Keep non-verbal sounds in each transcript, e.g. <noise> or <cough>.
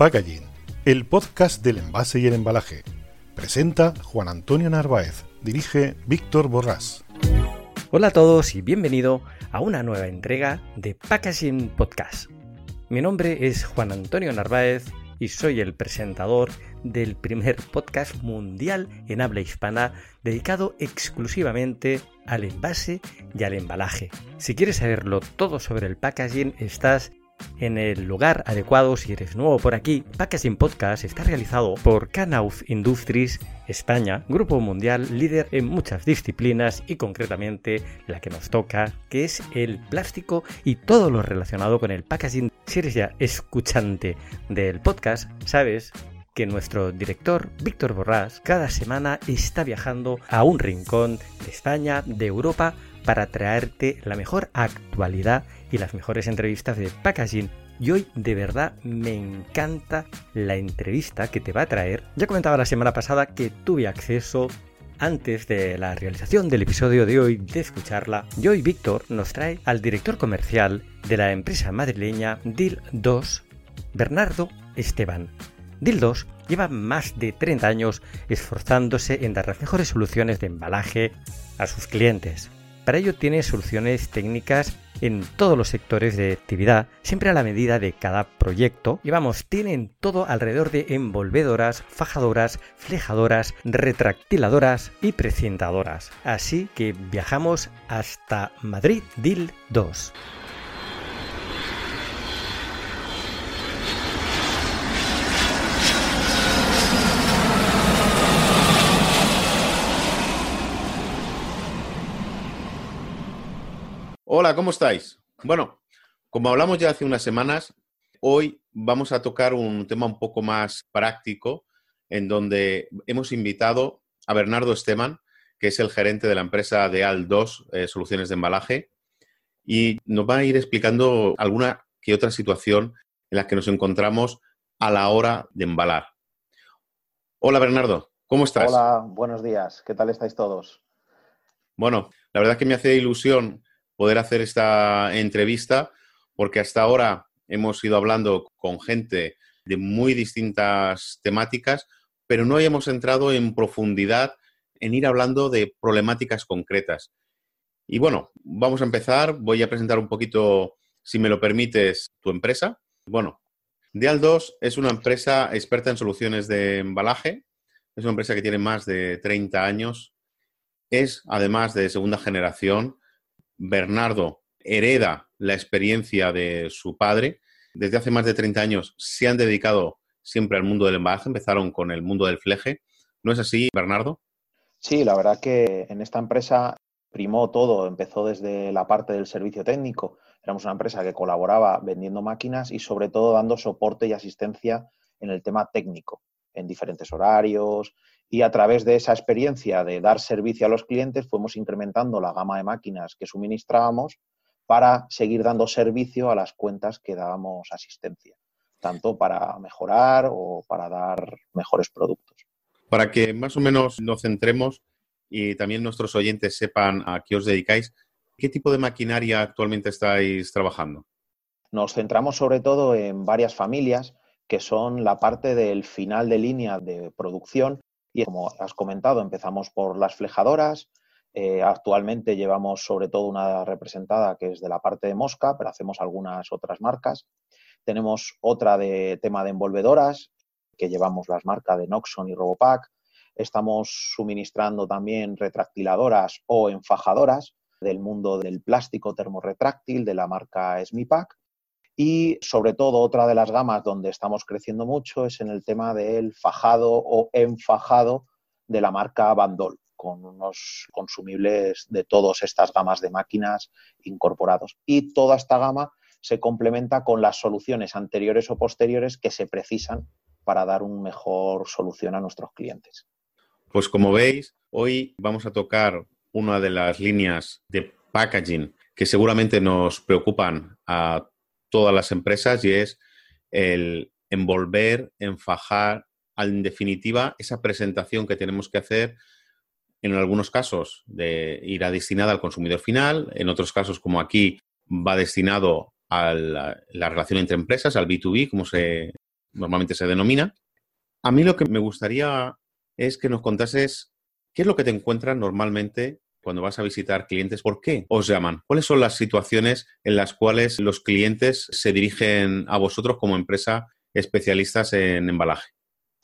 Packaging, el podcast del envase y el embalaje. Presenta Juan Antonio Narváez, dirige Víctor Borrás. Hola a todos y bienvenido a una nueva entrega de Packaging Podcast. Mi nombre es Juan Antonio Narváez y soy el presentador del primer podcast mundial en habla hispana dedicado exclusivamente al envase y al embalaje. Si quieres saberlo todo sobre el packaging, estás en el lugar adecuado si eres nuevo por aquí. Packaging Podcast está realizado por Canauf Industries España, grupo mundial líder en muchas disciplinas y concretamente la que nos toca, que es el plástico y todo lo relacionado con el packaging. Si eres ya escuchante del podcast, sabes que nuestro director Víctor Borrás cada semana está viajando a un rincón de España, de Europa, para traerte la mejor actualidad y las mejores entrevistas de packaging. Y hoy de verdad me encanta la entrevista que te va a traer. Ya comentaba la semana pasada que tuve acceso antes de la realización del episodio de hoy de escucharla. Y hoy Víctor nos trae al director comercial de la empresa madrileña DIL2, Bernardo Esteban. DIL2 lleva más de 30 años esforzándose en dar las mejores soluciones de embalaje a sus clientes. Para ello tiene soluciones técnicas en todos los sectores de actividad, siempre a la medida de cada proyecto. Y vamos, tienen todo alrededor de envolvedoras, fajadoras, flejadoras, retractiladoras y precintadoras. Así que viajamos hasta Madrid DIL 2. Hola, ¿cómo estáis? Bueno, como hablamos ya hace unas semanas, hoy vamos a tocar un tema un poco más práctico, en donde hemos invitado a Bernardo Esteban, que es el gerente de la empresa de AL2 eh, Soluciones de Embalaje, y nos va a ir explicando alguna que otra situación en la que nos encontramos a la hora de embalar. Hola Bernardo, ¿cómo estás? Hola, buenos días, ¿qué tal estáis todos? Bueno, la verdad es que me hace ilusión poder hacer esta entrevista, porque hasta ahora hemos ido hablando con gente de muy distintas temáticas, pero no hayamos entrado en profundidad en ir hablando de problemáticas concretas. Y bueno, vamos a empezar. Voy a presentar un poquito, si me lo permites, tu empresa. Bueno, Dial2 es una empresa experta en soluciones de embalaje. Es una empresa que tiene más de 30 años. Es, además de segunda generación, Bernardo hereda la experiencia de su padre. Desde hace más de 30 años se han dedicado siempre al mundo del embalaje, empezaron con el mundo del fleje. ¿No es así, Bernardo? Sí, la verdad que en esta empresa primó todo, empezó desde la parte del servicio técnico. Éramos una empresa que colaboraba vendiendo máquinas y sobre todo dando soporte y asistencia en el tema técnico, en diferentes horarios, y a través de esa experiencia de dar servicio a los clientes fuimos incrementando la gama de máquinas que suministrábamos para seguir dando servicio a las cuentas que dábamos asistencia, tanto para mejorar o para dar mejores productos. Para que más o menos nos centremos y también nuestros oyentes sepan a qué os dedicáis, ¿qué tipo de maquinaria actualmente estáis trabajando? Nos centramos sobre todo en varias familias que son la parte del final de línea de producción y como has comentado, empezamos por las flejadoras. Eh, actualmente llevamos sobre todo una representada que es de la parte de mosca, pero hacemos algunas otras marcas. Tenemos otra de tema de envolvedoras, que llevamos las marcas de Noxon y Robopack. Estamos suministrando también retractiladoras o enfajadoras del mundo del plástico termorretráctil de la marca Smipack. Y sobre todo, otra de las gamas donde estamos creciendo mucho es en el tema del fajado o enfajado de la marca Bandol, con unos consumibles de todas estas gamas de máquinas incorporados. Y toda esta gama se complementa con las soluciones anteriores o posteriores que se precisan para dar una mejor solución a nuestros clientes. Pues como veis, hoy vamos a tocar una de las líneas de packaging que seguramente nos preocupan a todas las empresas y es el envolver, enfajar, en definitiva, esa presentación que tenemos que hacer en algunos casos de, irá destinada al consumidor final, en otros casos, como aquí, va destinado a la, relación entre empresas, al B2B, como se, normalmente se denomina. A mí lo que me gustaría es que nos contases qué es lo que te encuentras normalmente cuando vas a visitar clientes, ¿por qué os llaman? ¿Cuáles son las situaciones en las cuales los clientes se dirigen a vosotros como empresa especialistas en embalaje?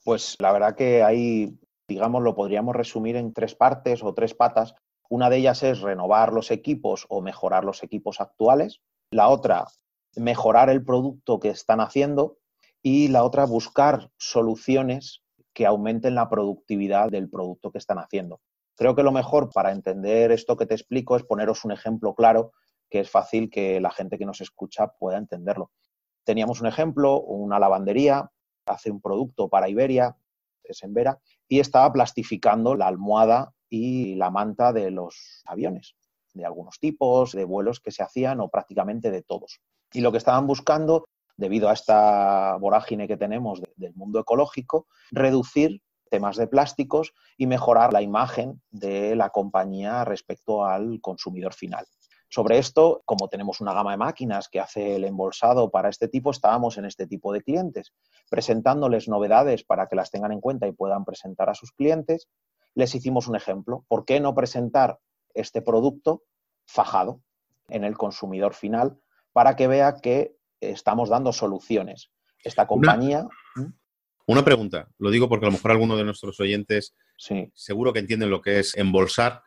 Pues la verdad que hay, digamos, lo podríamos resumir en tres partes o tres patas. Una de ellas es renovar los equipos o mejorar los equipos actuales. La otra, mejorar el producto que están haciendo. Y la otra, buscar soluciones que aumenten la productividad del producto que están haciendo. Creo que lo mejor para entender esto que te explico es poneros un ejemplo claro que es fácil que la gente que nos escucha pueda entenderlo. Teníamos un ejemplo, una lavandería hace un producto para Iberia, es en Vera, y estaba plastificando la almohada y la manta de los aviones, de algunos tipos, de vuelos que se hacían o prácticamente de todos. Y lo que estaban buscando, debido a esta vorágine que tenemos del mundo ecológico, reducir temas de plásticos y mejorar la imagen de la compañía respecto al consumidor final. Sobre esto, como tenemos una gama de máquinas que hace el embolsado para este tipo, estábamos en este tipo de clientes, presentándoles novedades para que las tengan en cuenta y puedan presentar a sus clientes. Les hicimos un ejemplo. ¿Por qué no presentar este producto fajado en el consumidor final para que vea que estamos dando soluciones? Esta compañía. Una pregunta, lo digo porque a lo mejor alguno de nuestros oyentes seguro que entienden lo que es embolsar,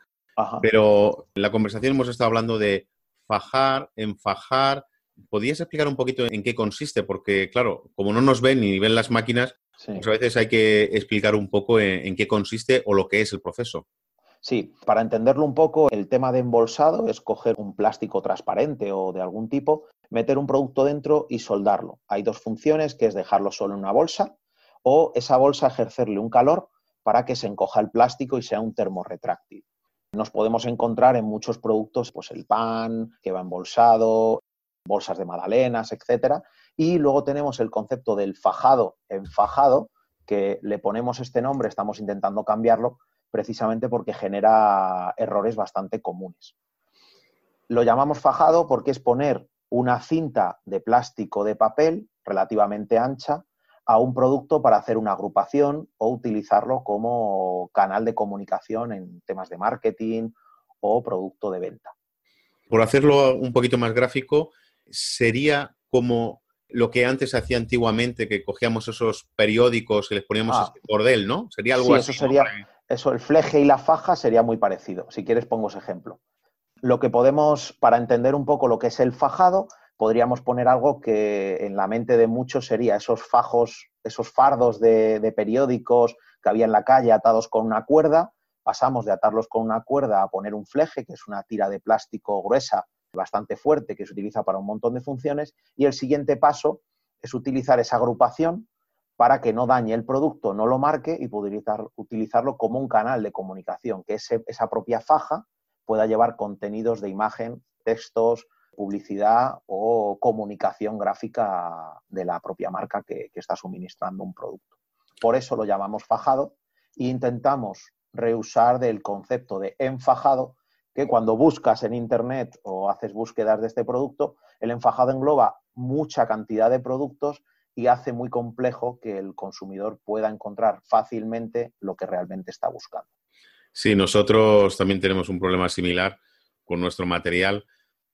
pero en la conversación hemos estado hablando de fajar, enfajar. ¿Podrías explicar un poquito en qué consiste? Porque, claro, como no nos ven ni ven las máquinas, pues a veces hay que explicar un poco en, qué consiste o lo que es el proceso. Sí, para entenderlo un poco, el tema de embolsado es coger un plástico transparente o de algún tipo, meter un producto dentro y soldarlo. Hay dos funciones, que es dejarlo solo en una bolsa o esa bolsa ejercerle un calor para que se encoja el plástico y sea un termorretráctil. Nos podemos encontrar en muchos productos, pues el pan que va embolsado, bolsas de magdalenas, etcétera, y luego tenemos el concepto del fajado enfajado, que le ponemos este nombre, estamos intentando cambiarlo precisamente porque genera errores bastante comunes. Lo llamamos fajado porque es poner una cinta de plástico de papel relativamente ancha a un producto para hacer una agrupación o utilizarlo como canal de comunicación en temas de marketing o producto de venta. Por hacerlo un poquito más gráfico, sería como lo que antes hacía antiguamente, que cogíamos esos periódicos y les poníamos ah. este cordel, ¿no? Sería algo así. Eso sería, eso, el fleje y la faja sería muy parecido. Si quieres, pongo ese ejemplo. Lo que podemos, para entender un poco lo que es el fajado, podríamos poner algo que en la mente de muchos sería esos fajos, esos fardos de, periódicos que había en la calle atados con una cuerda, pasamos de atarlos con una cuerda a poner un fleje, que es una tira de plástico gruesa, bastante fuerte, que se utiliza para un montón de funciones, y el siguiente paso es utilizar esa agrupación para que no dañe el producto, no lo marque y poder utilizarlo como un canal de comunicación, que esa propia faja pueda llevar contenidos de imagen, textos, publicidad o comunicación gráfica de la propia marca que, está suministrando un producto. Por eso lo llamamos fajado e intentamos reusar del concepto de enfajado, que cuando buscas en Internet o haces búsquedas de este producto, el enfajado engloba mucha cantidad de productos y hace muy complejo que el consumidor pueda encontrar fácilmente lo que realmente está buscando. Sí, nosotros también tenemos un problema similar con nuestro material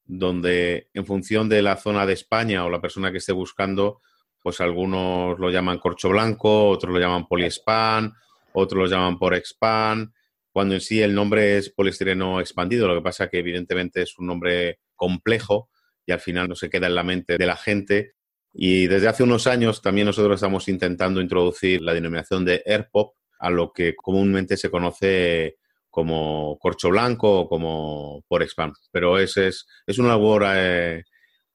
donde en función de la zona de España o la persona que esté buscando, pues algunos lo llaman corcho blanco, otros lo llaman poliespan, otros lo llaman porexpan, cuando en sí el nombre es poliestireno expandido, lo que pasa que evidentemente es un nombre complejo y al final no se queda en la mente de la gente. Y desde hace unos años también nosotros estamos intentando introducir la denominación de AirPop, a lo que comúnmente se conoce como corcho blanco o como por spam. Pero es, es, es una labor eh,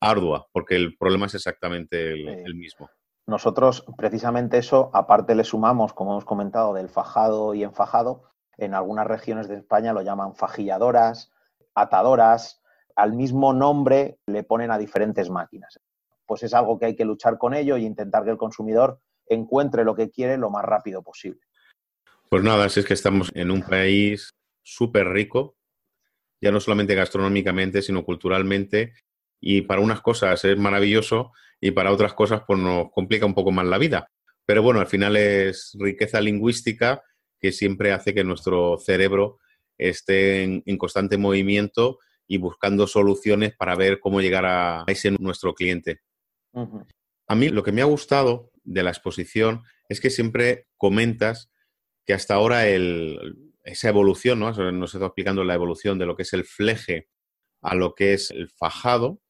ardua porque el problema es exactamente el, mismo. Nosotros, precisamente eso, aparte le sumamos, como hemos comentado, del fajado y enfajado. En algunas regiones de España lo llaman fajilladoras, atadoras. Al mismo nombre le ponen a diferentes máquinas. Pues es algo que hay que luchar con ello y intentar que el consumidor encuentre lo que quiere lo más rápido posible. Pues nada, es que estamos en un país súper rico, ya no solamente gastronómicamente, sino culturalmente, y para unas cosas es maravilloso y para otras cosas pues nos complica un poco más la vida. Pero bueno, al final es riqueza lingüística que siempre hace que nuestro cerebro esté en, constante movimiento y buscando soluciones para ver cómo llegar a ese nuestro cliente. A mí lo que me ha gustado de la exposición es que siempre comentas que hasta ahora esa evolución, ¿no? Nos está explicando la evolución de lo que es el fleje a lo que es el fajado,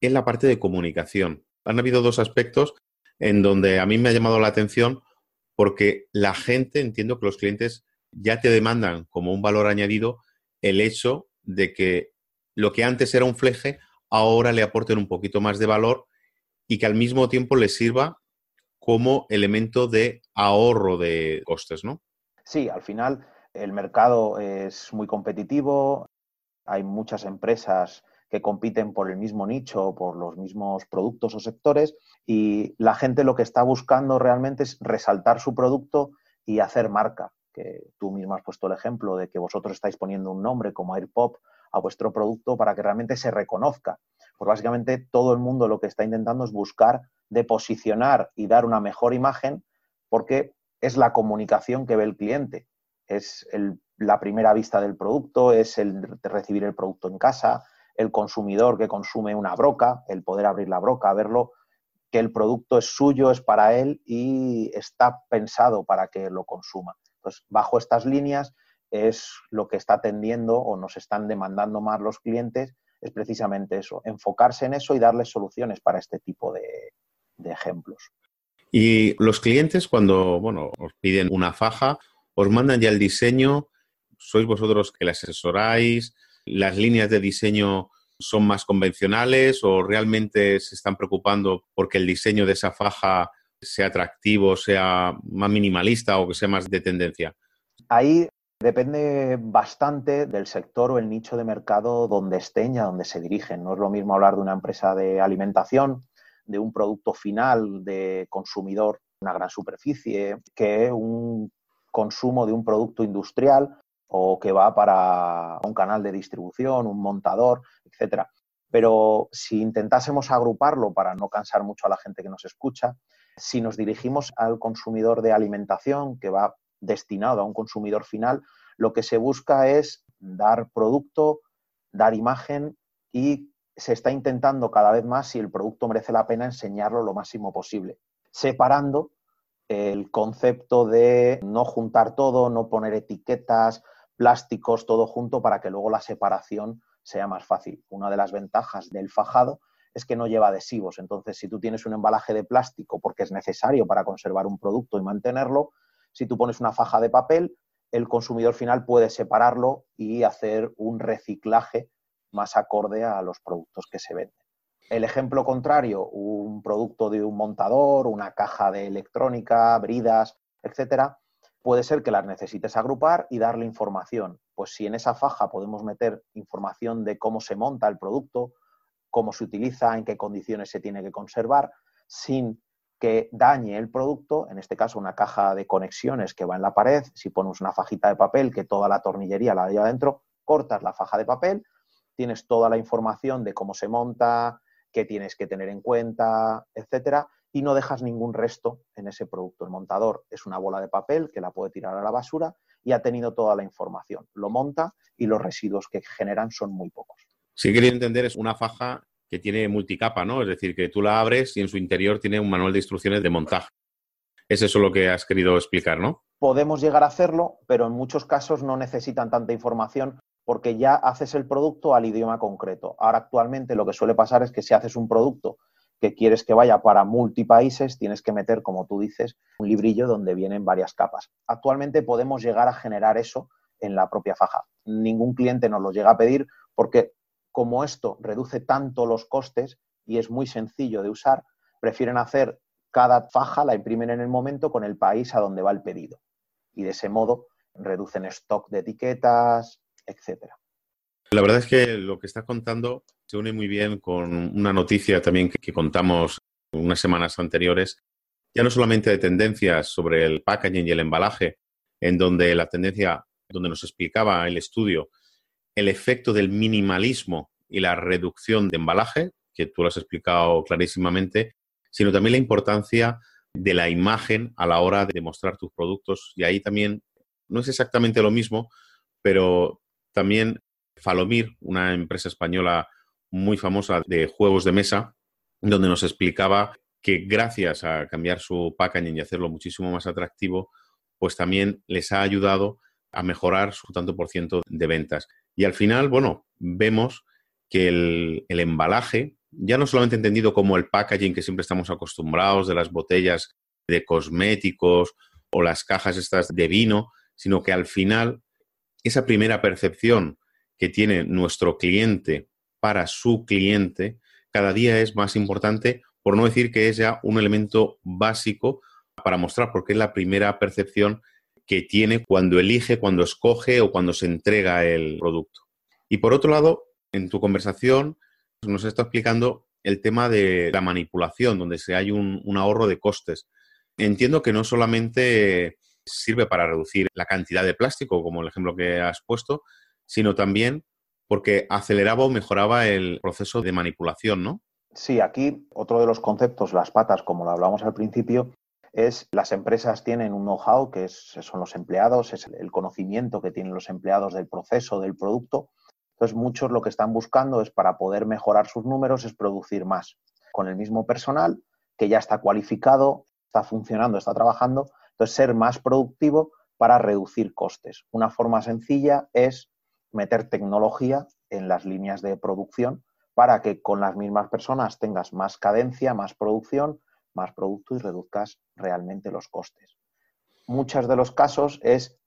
es la parte de comunicación. Han habido dos aspectos en donde a mí me ha llamado la atención porque la gente, entiendo que los clientes ya te demandan como un valor añadido el hecho de que lo que antes era un fleje, ahora le aporten un poquito más de valor y que al mismo tiempo les sirva como elemento de ahorro de costes, ¿no? Sí, al final el mercado es muy competitivo, hay muchas empresas que compiten por el mismo nicho, por los mismos productos o sectores, y la gente lo que está buscando realmente es resaltar su producto y hacer marca. Que tú mismo has puesto el ejemplo de que vosotros estáis poniendo un nombre como AirPop a vuestro producto para que realmente se reconozca. Pues básicamente todo el mundo lo que está intentando es buscar de posicionar y dar una mejor imagen porque es la comunicación que ve el cliente. Es la primera vista del producto, es el recibir el producto en casa, el consumidor que consume una broca, el poder abrir la broca, verlo, que el producto es suyo, es para él y está pensado para que lo consuma. Entonces, bajo estas líneas es lo que está atendiendo o nos están demandando más los clientes, es precisamente eso, enfocarse en eso y darles soluciones para este tipo de, de ejemplos. Y los clientes cuando, bueno, os piden una faja, os mandan ya el diseño, sois vosotros que le asesoráis, las líneas de diseño son más convencionales o realmente se están preocupando porque el diseño de esa faja sea atractivo, sea más minimalista o que sea más de tendencia? Ahí depende bastante del sector o el nicho de mercado donde estén donde se dirigen. No es lo mismo hablar de una empresa de alimentación, de un producto final de consumidor, una gran superficie, que un consumo de un producto industrial o que va para un canal de distribución, un montador, etcétera. Pero si intentásemos agruparlo para no cansar mucho a la gente que nos escucha, si nos dirigimos al consumidor de alimentación que va destinado a un consumidor final, lo que se busca es dar producto, dar imagen y se está intentando cada vez más, si el producto merece la pena, enseñarlo lo máximo posible, separando el concepto de no juntar todo, no poner etiquetas, plásticos, todo junto para que luego la separación sea más fácil. Una de las ventajas del fajado es que no lleva adhesivos. Entonces, si tú tienes un embalaje de plástico porque es necesario para conservar un producto y mantenerlo, si tú pones una faja de papel, el consumidor final puede separarlo y hacer un reciclaje más acorde a los productos que se venden. El ejemplo contrario, un producto de un montador, una caja de electrónica, bridas, etcétera, puede ser que las necesites agrupar y darle información. Pues si en esa faja podemos meter información de cómo se monta el producto, cómo se utiliza, en qué condiciones se tiene que conservar, sin que dañe el producto, en este caso una caja de conexiones que va en la pared, si pones una fajita de papel que toda la tornillería la lleva adentro, cortas la faja de papel, tienes toda la información de cómo se monta, qué tienes que tener en cuenta, etcétera, y no dejas ningún resto en ese producto. El montador es una bola de papel que la puede tirar a la basura y ha tenido toda la información. Lo monta y los residuos que generan son muy pocos. Si quería entender, es una faja que tiene multicapa, ¿no? Es decir, que tú la abres y en su interior tiene un manual de instrucciones de montaje. Es eso lo que has querido explicar, ¿no? Podemos llegar a hacerlo, pero en muchos casos no necesitan tanta información porque ya haces el producto al idioma concreto. Ahora actualmente lo que suele pasar es que si haces un producto que quieres que vaya para multipaíses, tienes que meter, como tú dices, un librillo donde vienen varias capas. Actualmente podemos llegar a generar eso en la propia faja. Ningún cliente nos lo llega a pedir porque como esto reduce tanto los costes y es muy sencillo de usar, prefieren hacer cada faja, la imprimen en el momento con el país a donde va el pedido. Y de ese modo reducen stock de etiquetas, etcétera. La verdad es que lo que estás contando se une muy bien con una noticia también que, contamos unas semanas anteriores, ya no solamente de tendencias sobre el packaging y el embalaje, en donde la tendencia, donde nos explicaba el estudio, el efecto del minimalismo y la reducción de embalaje, que tú lo has explicado clarísimamente, sino también la importancia de la imagen a la hora de mostrar tus productos. Y ahí también no es exactamente lo mismo, pero también Falomir, una empresa española muy famosa de juegos de mesa, donde nos explicaba que gracias a cambiar su packaging y hacerlo muchísimo más atractivo, pues también les ha ayudado a mejorar su tanto por ciento de ventas. Y al final, bueno, vemos que el, el, embalaje, ya no solamente entendido como el packaging que siempre estamos acostumbrados de las botellas de cosméticos o las cajas estas de vino, sino que al final esa primera percepción que tiene nuestro cliente para su cliente cada día es más importante, por no decir que es ya un elemento básico para mostrar, porque es la primera percepción que tiene cuando elige, cuando escoge o cuando se entrega el producto. Y por otro lado, en tu conversación nos está explicando el tema de la manipulación, donde se hay un, un ahorro de costes. Entiendo que no solamente sirve para reducir la cantidad de plástico, como el ejemplo que has puesto, sino también porque aceleraba o mejoraba el proceso de manipulación, ¿no? Sí, aquí otro de los conceptos, las patas, como lo hablamos al principio, es las empresas tienen un know-how, que son los empleados, es el conocimiento que tienen los empleados del proceso, del producto. Entonces, muchos lo que están buscando es para poder mejorar sus números, es producir más con el mismo personal que ya está cualificado, está funcionando, está trabajando. Entonces, ser más productivo para reducir costes. Una forma sencilla es meter tecnología en las líneas de producción para que con las mismas personas tengas más cadencia, más producción, más producto y reduzcas realmente los costes. Muchos de los casos es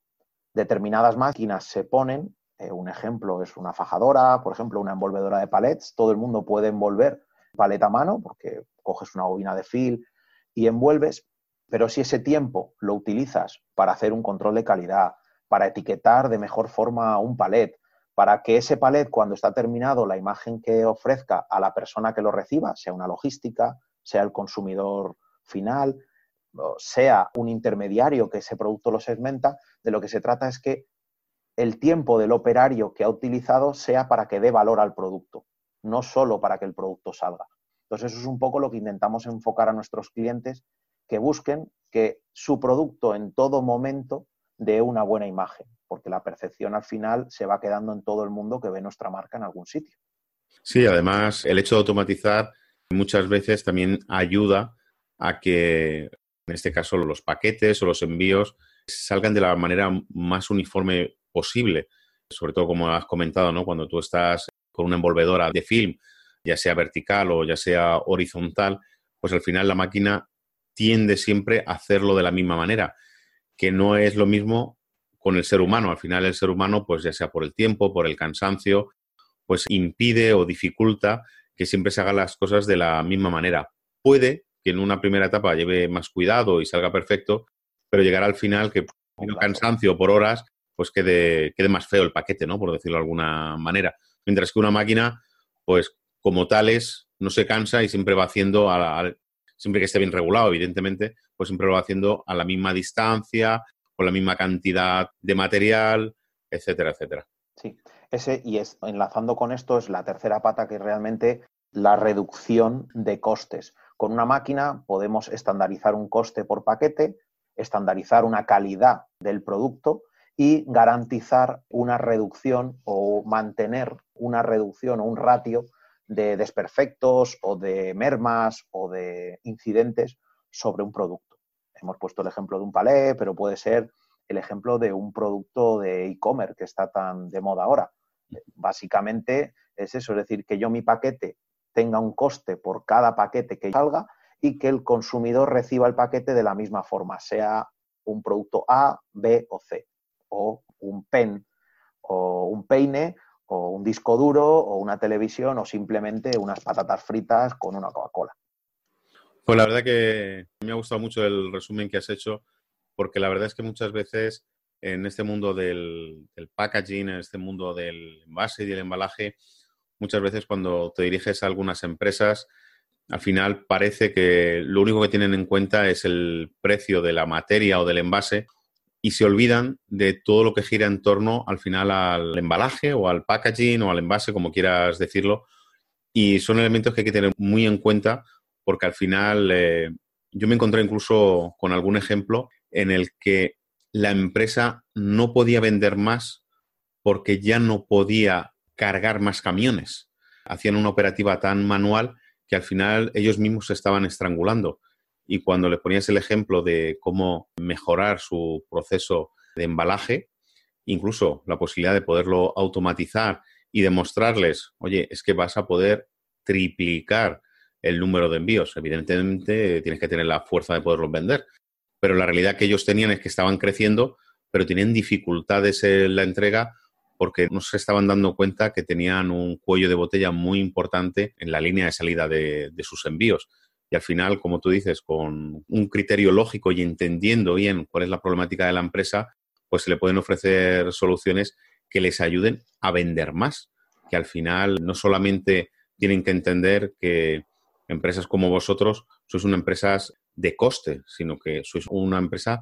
determinadas máquinas se ponen, eh, un ejemplo es una fajadora, por ejemplo, una envolvedora de palets, todo el mundo puede envolver paleta a mano porque coges una bobina de fil y envuelves, pero si ese tiempo lo utilizas para hacer un control de calidad, para etiquetar de mejor forma un palet, para que ese palet, cuando está terminado, la imagen que ofrezca a la persona que lo reciba, sea una logística, sea el consumidor final, sea un intermediario que ese producto lo segmenta, de lo que se trata es que el tiempo del operario que ha utilizado sea para que dé valor al producto, no solo para que el producto salga. Entonces, eso es un poco lo que intentamos enfocar a nuestros clientes, que busquen que su producto en todo momento de una buena imagen, porque la percepción al final se va quedando en todo el mundo que ve nuestra marca en algún sitio. Sí, además el hecho de automatizar muchas veces también ayuda a que, en este caso, los paquetes o los envíos salgan de la manera más uniforme posible. Sobre todo, como has comentado, ¿no? cuando tú estás con una envolvedora de film, ya sea vertical o ya sea horizontal, pues al final la máquina tiende siempre a hacerlo de la misma manera que no es lo mismo con el ser humano. Al final el ser humano, pues ya sea por el tiempo, por el cansancio, pues impide o dificulta que siempre se hagan las cosas de la misma manera. Puede que en una primera etapa lleve más cuidado y salga perfecto, pero llegará al final que por cansancio por horas, pues quede, quede más feo el paquete, ¿no? Por decirlo de alguna manera. Mientras que una máquina, pues como tales, no se cansa y siempre va haciendo, a, siempre que esté bien regulado, evidentemente, pues siempre lo va haciendo a la misma distancia, con la misma cantidad de material, etcétera, etcétera. Sí, ese, y es, enlazando con esto, es la tercera pata que realmente la reducción de costes. Con una máquina podemos estandarizar un coste por paquete, estandarizar una calidad del producto y garantizar una reducción o mantener una reducción o un ratio de desperfectos o de mermas o de incidentes sobre un producto. Hemos puesto el ejemplo de un palé, pero puede ser el ejemplo de un producto de e-commerce que está tan de moda ahora. Básicamente es eso, es decir, que yo mi paquete tenga un coste por cada paquete que salga y que el consumidor reciba el paquete de la misma forma, sea un producto A, B o C, o un pen, o un peine, o un disco duro, o una televisión, o simplemente unas patatas fritas con una Coca-Cola. Pues la verdad que me ha gustado mucho el resumen que has hecho, porque la verdad es que muchas veces en este mundo del, packaging, en este mundo del envase y del embalaje, muchas veces cuando te diriges a algunas empresas, al final parece que lo único que tienen en cuenta es el precio de la materia o del envase y se olvidan de todo lo que gira en torno al final al embalaje o al packaging o al envase, como quieras decirlo. Y son elementos que hay que tener muy en cuenta porque al final eh, yo me encontré incluso con algún ejemplo en el que la empresa no podía vender más porque ya no podía cargar más camiones. Hacían una operativa tan manual que al final ellos mismos se estaban estrangulando. Y cuando le ponías el ejemplo de cómo mejorar su proceso de embalaje, incluso la posibilidad de poderlo automatizar y demostrarles, oye, es que vas a poder triplicar el número de envíos. Evidentemente tienes que tener la fuerza de poderlos vender, pero la realidad que ellos tenían es que estaban creciendo, pero tenían dificultades en la entrega porque no se estaban dando cuenta que tenían un cuello de botella muy importante en la línea de salida de, sus envíos. Y al final, como tú dices, con un criterio lógico y entendiendo bien cuál es la problemática de la empresa, pues se le pueden ofrecer soluciones que les ayuden a vender más, que al final no solamente tienen que entender que empresas como vosotros sois una empresa de coste, sino que sois una empresa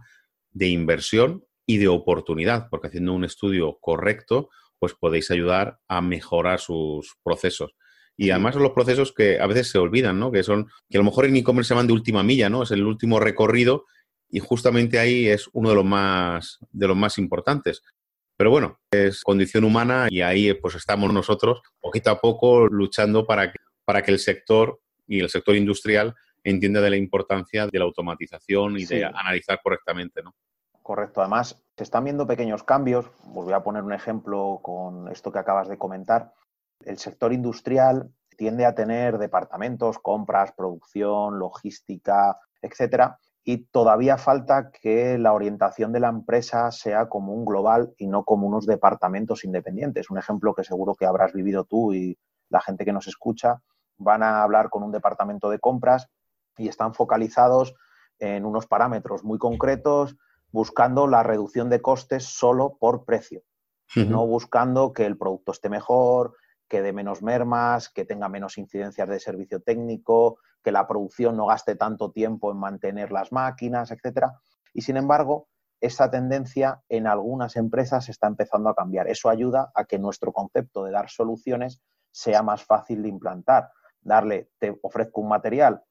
de inversión y de oportunidad, porque haciendo un estudio correcto, pues podéis ayudar a mejorar sus procesos. Y además son los procesos que a veces se olvidan, ¿no? Que son, que a lo mejor en e-commerce se van de última milla, ¿no? Es el último recorrido y justamente ahí es uno de los más, de los más importantes. Pero bueno, es condición humana y ahí pues estamos nosotros poquito a poco luchando para que, para que el sector y el sector industrial entienda de la importancia de la automatización y de analizar correctamente, ¿no? Correcto. Además, se están viendo pequeños cambios. Voy a poner un ejemplo con esto que acabas de comentar. El sector industrial tiende a tener departamentos, compras, producción, logística, etcétera, y todavía falta que la orientación de la empresa sea como un global y no como unos departamentos independientes. Un ejemplo que seguro que habrás vivido tú y la gente que nos escucha van a hablar con un departamento de compras y están focalizados en unos parámetros muy concretos, buscando la reducción de costes solo por precio, no buscando que el producto esté mejor, que dé menos mermas, que tenga menos incidencias de servicio técnico, que la producción no gaste tanto tiempo en mantener las máquinas, etcétera. Y sin embargo, esa tendencia en algunas empresas está empezando a cambiar. Eso ayuda a que nuestro concepto de dar soluciones sea más fácil de implantar darle, te ofrezco un material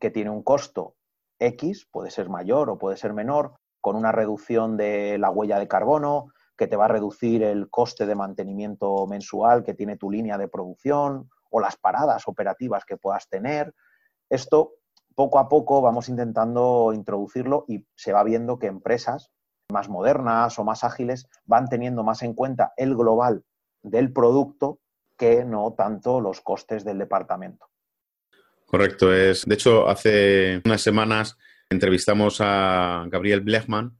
que tiene un costo X, puede ser mayor o puede ser menor, con una reducción de la huella de carbono, que te va a reducir el coste de mantenimiento mensual que tiene tu línea de producción o las paradas operativas que puedas tener. Esto poco a poco vamos intentando introducirlo y se va viendo que empresas más modernas o más ágiles van teniendo más en cuenta el global del producto que no tanto los costes del departamento. Correcto, es. De hecho, hace unas semanas entrevistamos a Gabriel Blechman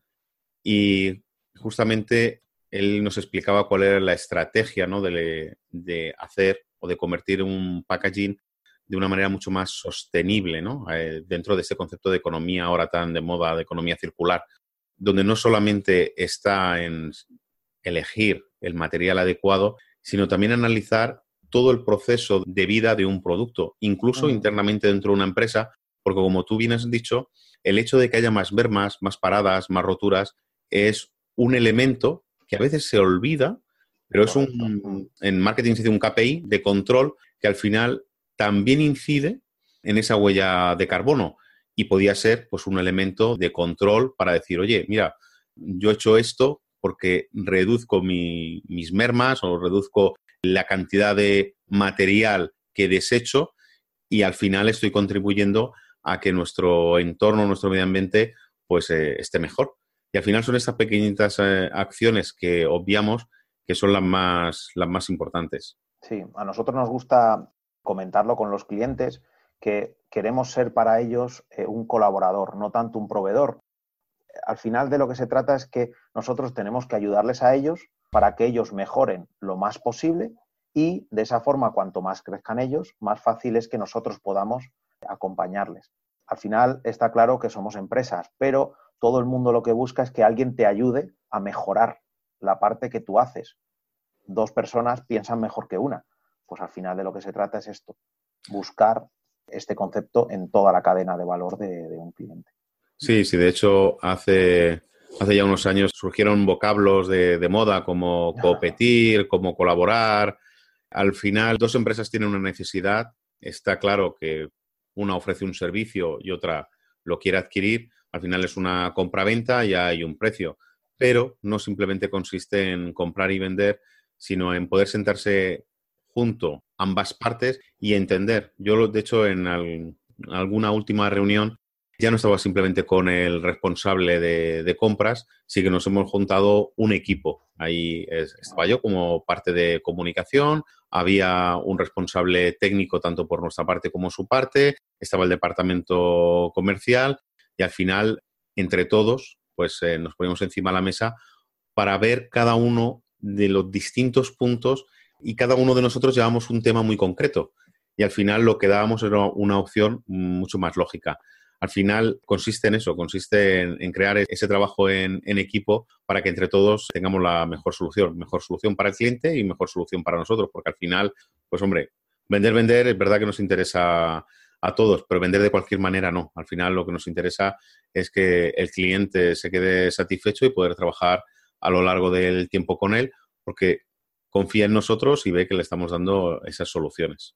y justamente él nos explicaba cuál era la estrategia ¿no? de, de, hacer o de convertir un packaging de una manera mucho más sostenible ¿no? Eh, dentro de ese concepto de economía ahora tan de moda, de economía circular, donde no solamente está en elegir el material adecuado, sino también analizar todo el proceso de vida de un producto, incluso internamente dentro de una empresa, porque como tú bien has dicho, el hecho de que haya más mermas, más paradas, más roturas, es un elemento que a veces se olvida, pero es un, en marketing se dice un KPI de control que al final también incide en esa huella de carbono y podía ser pues un elemento de control para decir, oye, mira, yo he hecho esto porque reduzco mis mermas o reduzco la cantidad de material que desecho y al final estoy contribuyendo a que nuestro entorno, nuestro medio ambiente, pues eh, esté mejor. Y al final son estas pequeñitas eh, acciones que obviamos que son las más, las más importantes. Sí, a nosotros nos gusta comentarlo con los clientes, que queremos ser para ellos eh, un colaborador, no tanto un proveedor. Al final de lo que se trata es que nosotros tenemos que ayudarles a ellos para que ellos mejoren lo más posible y de esa forma, cuanto más crezcan ellos, más fácil es que nosotros podamos acompañarles. Al final está claro que somos empresas, pero todo el mundo lo que busca es que alguien te ayude a mejorar la parte que tú haces. Dos personas piensan mejor que una. Pues al final de lo que se trata es esto, buscar este concepto en toda la cadena de valor de, un cliente. Sí, sí, de hecho hace, hace ya unos años surgieron vocablos de, de moda como <laughs> competir, como colaborar. Al final, dos empresas tienen una necesidad. Está claro que una ofrece un servicio y otra lo quiere adquirir. Al final es una compra-venta y hay un precio. Pero no simplemente consiste en comprar y vender, sino en poder sentarse junto ambas partes y entender. Yo, de hecho, en alguna última reunión ya no estaba simplemente con el responsable de, compras, sí que nos hemos juntado un equipo. Ahí estaba yo como parte de comunicación, había un responsable técnico tanto por nuestra parte como su parte, estaba el departamento comercial y al final, entre todos, pues eh, nos ponemos encima de la mesa para ver cada uno de los distintos puntos y cada uno de nosotros llevamos un tema muy concreto. Y al final lo que dábamos era una opción mucho más lógica. Al final consiste en eso, consiste en, crear ese trabajo en, equipo para que entre todos tengamos la mejor solución. Mejor solución para el cliente y mejor solución para nosotros, porque al final, pues hombre, vender, vender, es verdad que nos interesa a todos, pero vender de cualquier manera no. Al final lo que nos interesa es que el cliente se quede satisfecho y poder trabajar a lo largo del tiempo con él, porque confía en nosotros y ve que le estamos dando esas soluciones.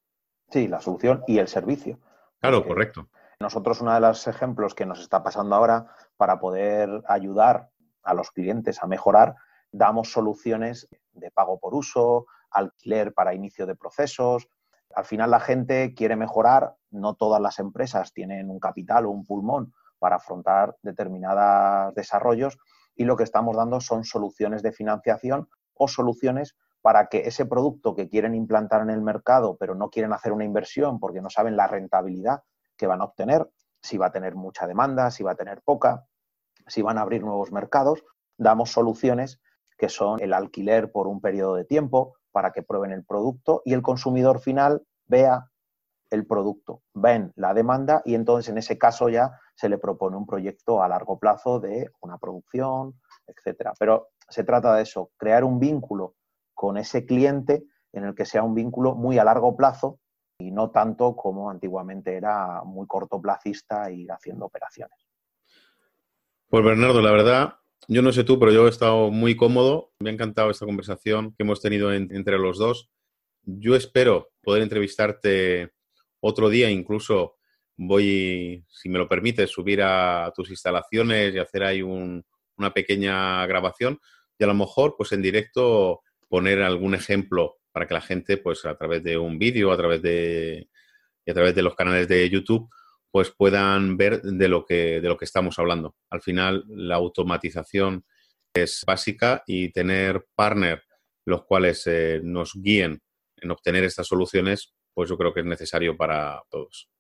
Sí, la solución y el servicio. Claro, correcto. Nosotros, uno de los ejemplos que nos está pasando ahora para poder ayudar a los clientes a mejorar, damos soluciones de pago por uso, alquiler para inicio de procesos. Al final la gente quiere mejorar, no todas las empresas tienen un capital o un pulmón para afrontar determinados desarrollos y lo que estamos dando son soluciones de financiación o soluciones para que ese producto que quieren implantar en el mercado, pero no quieren hacer una inversión porque no saben la rentabilidad que van a obtener, si va a tener mucha demanda, si va a tener poca, si van a abrir nuevos mercados, damos soluciones que son el alquiler por un periodo de tiempo para que prueben el producto y el consumidor final vea el producto, ven la demanda y entonces en ese caso ya se le propone un proyecto a largo plazo de una producción, etcétera. Pero se trata de eso, crear un vínculo con ese cliente en el que sea un vínculo muy a largo plazo y no tanto como antiguamente era muy cortoplacista ir haciendo operaciones. Pues Bernardo, la verdad, yo no sé tú, pero yo he estado muy cómodo. Me ha encantado esta conversación que hemos tenido entre los dos. Yo espero poder entrevistarte otro día, incluso voy, si me lo permites, subir a tus instalaciones y hacer ahí una pequeña grabación y a lo mejor, pues en directo, poner algún ejemplo para que la gente, pues a través de un vídeo, a través de y a través de los canales de YouTube, pues puedan ver de lo que de lo que estamos hablando. Al final, la automatización es básica y tener partners los cuales eh, nos guíen en obtener estas soluciones, pues yo creo que es necesario para todos.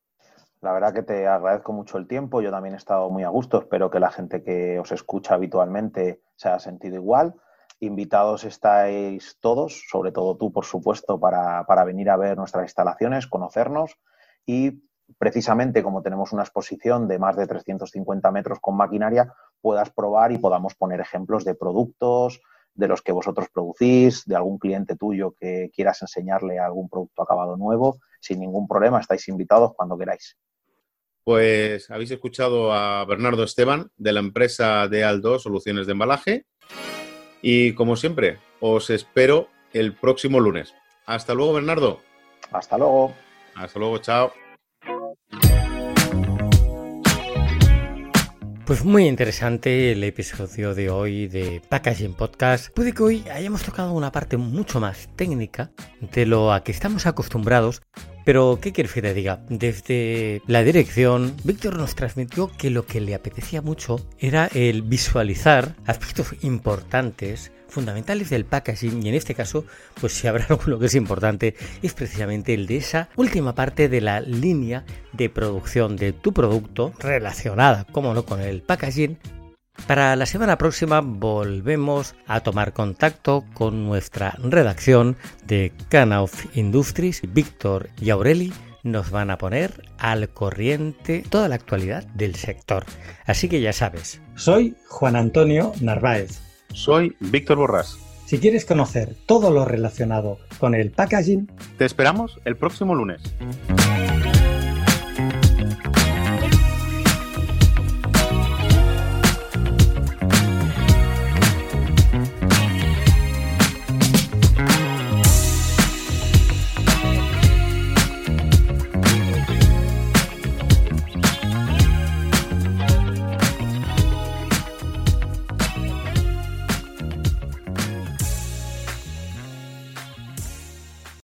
La verdad que te agradezco mucho el tiempo. Yo también he estado muy a gusto. Espero que la gente que os escucha habitualmente se haya sentido igual. Invitados estáis todos, sobre todo tú, por supuesto, para, venir a ver nuestras instalaciones, conocernos y precisamente como tenemos una exposición de más de 350 metros con maquinaria, puedas probar y podamos poner ejemplos de productos, de los que vosotros producís, de algún cliente tuyo que quieras enseñarle algún producto acabado nuevo, sin ningún problema, estáis invitados cuando queráis. Pues habéis escuchado a Bernardo Esteban de la empresa de Aldo Soluciones de Embalaje y como siempre, os espero el próximo lunes. Hasta luego, Bernardo. Hasta luego. Hasta luego, chao. Pues muy interesante el episodio de hoy de Packaging Podcast. Puede que hoy hayamos tocado una parte mucho más técnica de lo a que estamos acostumbrados, pero ¿qué quieres que te diga? Desde la dirección, Víctor nos transmitió que lo que le apetecía mucho era el visualizar aspectos importantes fundamentales del packaging y en este caso, pues si habrá <laughs> alguno que es importante, es precisamente el de esa última parte de la línea de producción de tu producto relacionada, como no, con el packaging. Para la semana próxima volvemos a tomar contacto con nuestra redacción de of Industries, Víctor y Aureli nos van a poner al corriente toda la actualidad del sector. Así que ya sabes. Soy Juan Antonio Narváez. Soy Víctor Borrás. Si quieres conocer todo lo relacionado con el packaging, te esperamos el próximo lunes.